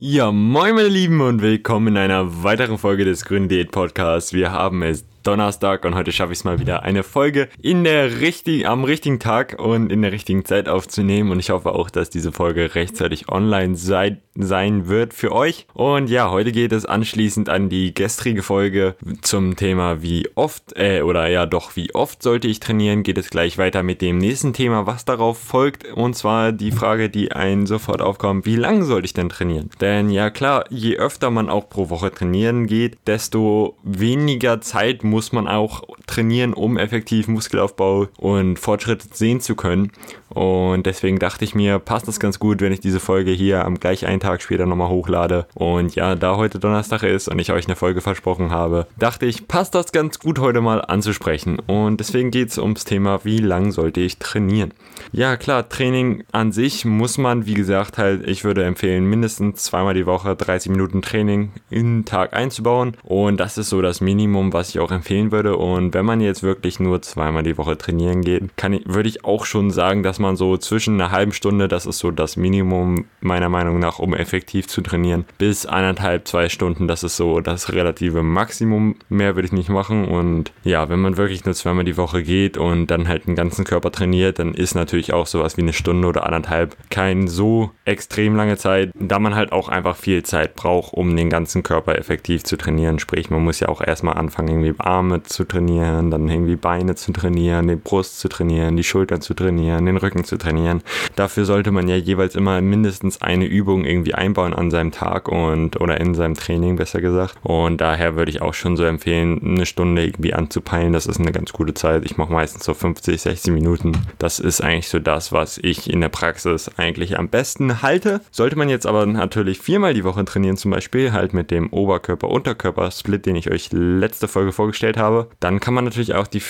Ja, moin meine Lieben und willkommen in einer weiteren Folge des Grünen Diät Podcasts. Wir haben es Donnerstag und heute schaffe ich es mal wieder eine Folge in der richtig, am richtigen Tag und in der richtigen Zeit aufzunehmen und ich hoffe auch, dass diese Folge rechtzeitig online sei, sein wird für euch. Und ja, heute geht es anschließend an die gestrige Folge zum Thema wie oft, äh, oder ja doch, wie oft sollte ich trainieren, geht es gleich weiter mit dem nächsten Thema, was darauf folgt und zwar die Frage, die einen sofort aufkommt, wie lange sollte ich denn trainieren? Denn ja klar, je öfter man auch pro Woche trainieren geht, desto weniger Zeit muss man auch trainieren, um effektiv Muskelaufbau und Fortschritt sehen zu können. Und deswegen dachte ich mir, passt das ganz gut, wenn ich diese Folge hier am gleich einen Tag später nochmal hochlade. Und ja, da heute Donnerstag ist und ich euch eine Folge versprochen habe, dachte ich, passt das ganz gut heute mal anzusprechen. Und deswegen geht es ums Thema, wie lang sollte ich trainieren? Ja, klar, Training an sich muss man, wie gesagt, halt, ich würde empfehlen, mindestens zweimal die Woche 30 Minuten Training in den Tag einzubauen. Und das ist so das Minimum, was ich auch empfehlen würde. Und wenn man jetzt wirklich nur zweimal die Woche trainieren geht, kann ich, würde ich auch schon sagen, dass man so zwischen einer halben Stunde, das ist so das Minimum meiner Meinung nach, um effektiv zu trainieren, bis eineinhalb, zwei Stunden, das ist so das relative Maximum. Mehr würde ich nicht machen. Und ja, wenn man wirklich nur zweimal die Woche geht und dann halt den ganzen Körper trainiert, dann ist natürlich auch sowas wie eine Stunde oder anderthalb kein so extrem lange Zeit, da man halt auch einfach viel Zeit braucht, um den ganzen Körper effektiv zu trainieren. Sprich, man muss ja auch erstmal anfangen, irgendwie Arme zu trainieren, dann irgendwie Beine zu trainieren, die Brust zu trainieren, die Schultern zu trainieren, den Rücken zu trainieren. Dafür sollte man ja jeweils immer mindestens eine Übung irgendwie einbauen an seinem Tag und oder in seinem Training besser gesagt. Und daher würde ich auch schon so empfehlen, eine Stunde irgendwie anzupeilen. Das ist eine ganz gute Zeit. Ich mache meistens so 50, 60 Minuten. Das ist eigentlich so das, was ich in der Praxis eigentlich am besten halte. Sollte man jetzt aber natürlich viermal die Woche trainieren, zum Beispiel halt mit dem Oberkörper-Unterkörper-Split, den ich euch letzte Folge vorgestellt habe, dann kann man natürlich auch die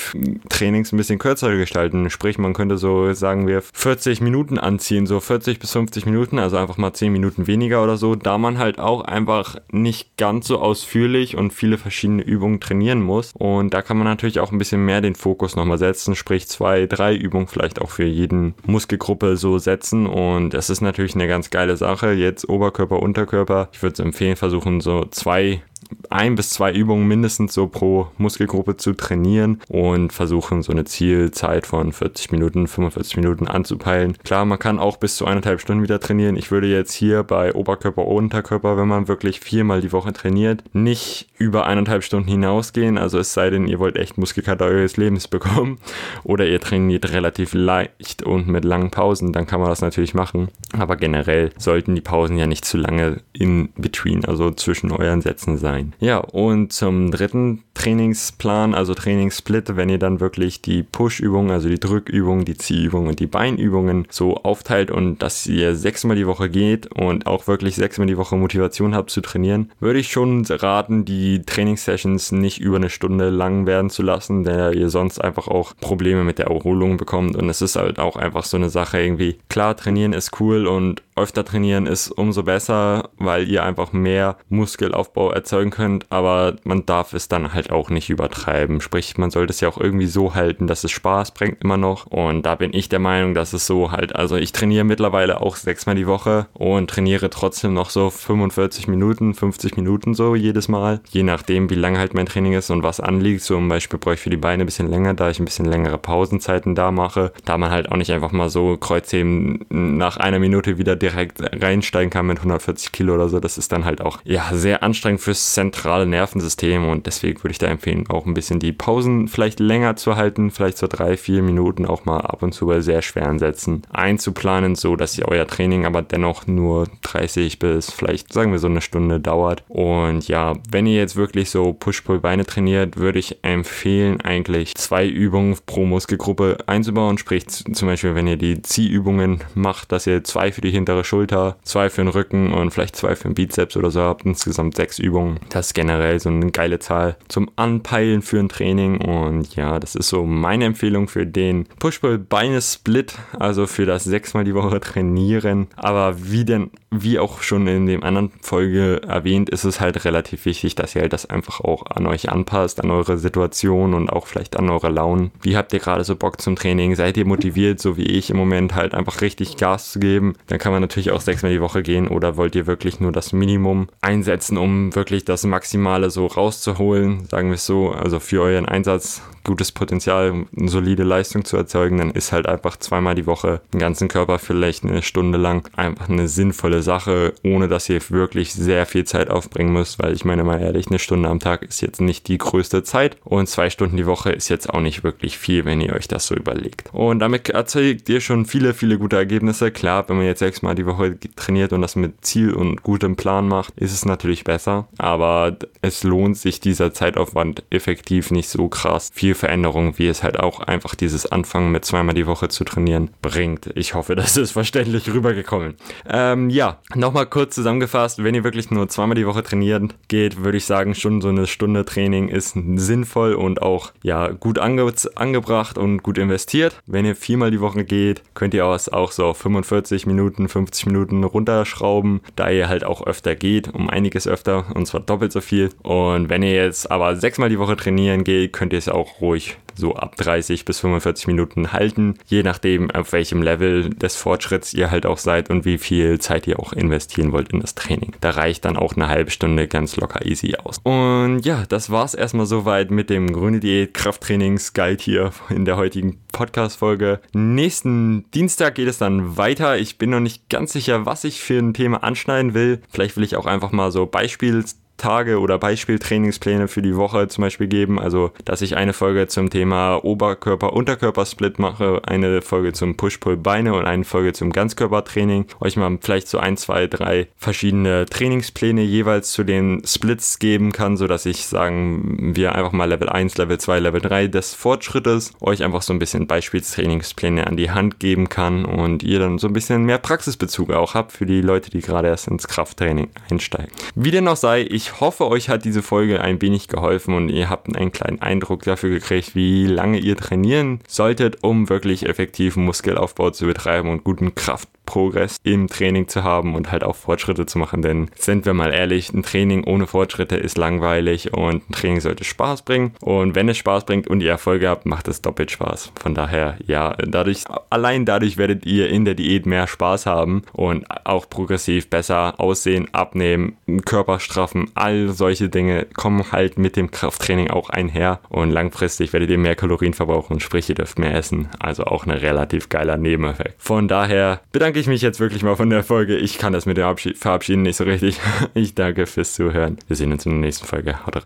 Trainings ein bisschen kürzer gestalten. Sprich, man könnte so, sagen wir, 40 Minuten anziehen, so 40 bis 50 Minuten, also einfach mal 10 Minuten weniger oder so, da man halt auch einfach nicht ganz so ausführlich und viele verschiedene Übungen trainieren muss. Und da kann man natürlich auch ein bisschen mehr den Fokus nochmal setzen, sprich zwei, drei Übungen vielleicht auch für jeden Muskelgruppe so setzen und das ist natürlich eine ganz geile Sache. Jetzt Oberkörper, Unterkörper. Ich würde es empfehlen, versuchen so zwei ein bis zwei Übungen mindestens so pro Muskelgruppe zu trainieren und versuchen so eine Zielzeit von 40 Minuten, 45 Minuten anzupeilen. Klar, man kann auch bis zu eineinhalb Stunden wieder trainieren. Ich würde jetzt hier bei Oberkörper, Unterkörper, wenn man wirklich viermal die Woche trainiert, nicht über eineinhalb Stunden hinausgehen. Also es sei denn, ihr wollt echt Muskelkater eures Lebens bekommen oder ihr trainiert relativ leicht und mit langen Pausen, dann kann man das natürlich machen. Aber generell sollten die Pausen ja nicht zu lange in between, also zwischen euren Sätzen sein sein. Ja, und zum dritten Trainingsplan, also Trainingssplit, wenn ihr dann wirklich die Push-Übungen, also die Drückübungen, die Ziehübungen und die Beinübungen so aufteilt und dass ihr sechsmal die Woche geht und auch wirklich sechsmal die Woche Motivation habt zu trainieren, würde ich schon raten, die Trainingssessions nicht über eine Stunde lang werden zu lassen, da ihr sonst einfach auch Probleme mit der Erholung bekommt und es ist halt auch einfach so eine Sache irgendwie. Klar, trainieren ist cool und öfter trainieren ist umso besser, weil ihr einfach mehr Muskelaufbau erzeugen könnt, aber man darf es dann halt auch nicht übertreiben. Sprich, man sollte es ja auch irgendwie so halten, dass es Spaß bringt immer noch. Und da bin ich der Meinung, dass es so halt, also ich trainiere mittlerweile auch sechsmal die Woche und trainiere trotzdem noch so 45 Minuten, 50 Minuten so jedes Mal. Je nachdem, wie lang halt mein Training ist und was anliegt. Zum Beispiel brauche ich für die Beine ein bisschen länger, da ich ein bisschen längere Pausenzeiten da mache. Da man halt auch nicht einfach mal so Kreuzheben nach einer Minute wieder direkt reinsteigen kann mit 140 Kilo oder so. Das ist dann halt auch, ja, sehr anstrengend fürs zentrale Nervensystem und deswegen würde ich da empfehlen, auch ein bisschen die Pausen vielleicht länger zu halten, vielleicht so drei, vier Minuten auch mal ab und zu bei sehr schweren Sätzen einzuplanen, so dass ihr euer Training aber dennoch nur 30 bis vielleicht sagen wir so eine Stunde dauert. Und ja, wenn ihr jetzt wirklich so Push-Pull-Beine trainiert, würde ich empfehlen, eigentlich zwei Übungen pro Muskelgruppe einzubauen. Sprich zum Beispiel, wenn ihr die Ziehübungen macht, dass ihr zwei für die hintere Schulter, zwei für den Rücken und vielleicht zwei für den Bizeps oder so habt. Insgesamt sechs Übungen. Das ist generell so eine geile Zahl zum Anpeilen für ein Training. Und ja, das ist so meine Empfehlung für den Push-Pull-Beine-Split, also für das sechsmal die Woche trainieren. Aber wie denn, wie auch schon in dem anderen Folge erwähnt, ist es halt relativ wichtig, dass ihr halt das einfach auch an euch anpasst, an eure Situation und auch vielleicht an eure Launen. Wie habt ihr gerade so Bock zum Training? Seid ihr motiviert, so wie ich im Moment halt einfach richtig Gas zu geben? Dann kann man natürlich auch sechsmal die Woche gehen oder wollt ihr wirklich nur das Minimum einsetzen, um wirklich das Maximale so rauszuholen, sagen wir es so, also für euren Einsatz gutes Potenzial, eine solide Leistung zu erzeugen, dann ist halt einfach zweimal die Woche den ganzen Körper vielleicht eine Stunde lang einfach eine sinnvolle Sache, ohne dass ihr wirklich sehr viel Zeit aufbringen müsst, weil ich meine mal ehrlich, eine Stunde am Tag ist jetzt nicht die größte Zeit und zwei Stunden die Woche ist jetzt auch nicht wirklich viel, wenn ihr euch das so überlegt. Und damit erzeugt ihr schon viele, viele gute Ergebnisse. Klar, wenn man jetzt sechsmal die Woche trainiert und das mit Ziel und gutem Plan macht, ist es natürlich besser, aber es lohnt sich dieser Zeitaufwand effektiv nicht so krass viel Veränderung, wie es halt auch einfach dieses Anfangen mit zweimal die Woche zu trainieren bringt. Ich hoffe, das ist verständlich rübergekommen. Ähm, ja, nochmal kurz zusammengefasst, wenn ihr wirklich nur zweimal die Woche trainieren geht, würde ich sagen, schon so eine Stunde Training ist sinnvoll und auch ja gut ange angebracht und gut investiert. Wenn ihr viermal die Woche geht, könnt ihr auch so 45 Minuten, 50 Minuten runterschrauben, da ihr halt auch öfter geht, um einiges öfter und zwar doppelt so viel. Und wenn ihr jetzt aber sechsmal die Woche trainieren geht, könnt ihr es auch ruhig so ab 30 bis 45 Minuten halten, je nachdem, auf welchem Level des Fortschritts ihr halt auch seid und wie viel Zeit ihr auch investieren wollt in das Training. Da reicht dann auch eine halbe Stunde ganz locker easy aus. Und ja, das war's erstmal soweit mit dem Grüne Diät Krafttrainings Guide hier in der heutigen Podcast-Folge. Nächsten Dienstag geht es dann weiter. Ich bin noch nicht ganz sicher, was ich für ein Thema anschneiden will. Vielleicht will ich auch einfach mal so Beispiels Tage oder Beispieltrainingspläne für die Woche zum Beispiel geben. Also, dass ich eine Folge zum Thema Oberkörper-Unterkörper-Split mache, eine Folge zum Push-Pull-Beine und eine Folge zum Ganzkörpertraining. Euch mal vielleicht so ein, zwei, drei verschiedene Trainingspläne jeweils zu den Splits geben kann, sodass ich sagen, wir einfach mal Level 1, Level 2, Level 3 des Fortschrittes euch einfach so ein bisschen Beispielstrainingspläne an die Hand geben kann und ihr dann so ein bisschen mehr Praxisbezug auch habt für die Leute, die gerade erst ins Krafttraining einsteigen. Wie denn auch sei, ich ich hoffe, euch hat diese Folge ein wenig geholfen und ihr habt einen kleinen Eindruck dafür gekriegt, wie lange ihr trainieren solltet, um wirklich effektiven Muskelaufbau zu betreiben und guten Kraft Progress im Training zu haben und halt auch Fortschritte zu machen. Denn sind wir mal ehrlich, ein Training ohne Fortschritte ist langweilig und ein Training sollte Spaß bringen. Und wenn es Spaß bringt und ihr Erfolge habt, macht es doppelt Spaß. Von daher, ja, dadurch, allein dadurch werdet ihr in der Diät mehr Spaß haben und auch progressiv besser aussehen, abnehmen, Körper straffen. All solche Dinge kommen halt mit dem Krafttraining auch einher und langfristig werdet ihr mehr Kalorien verbrauchen, sprich ihr dürft mehr essen. Also auch ein relativ geiler Nebeneffekt. Von daher bedanke ich mich jetzt wirklich mal von der Folge. Ich kann das mit dem Abschied, Verabschieden nicht so richtig. Ich danke fürs Zuhören. Wir sehen uns in der nächsten Folge. Haut rein.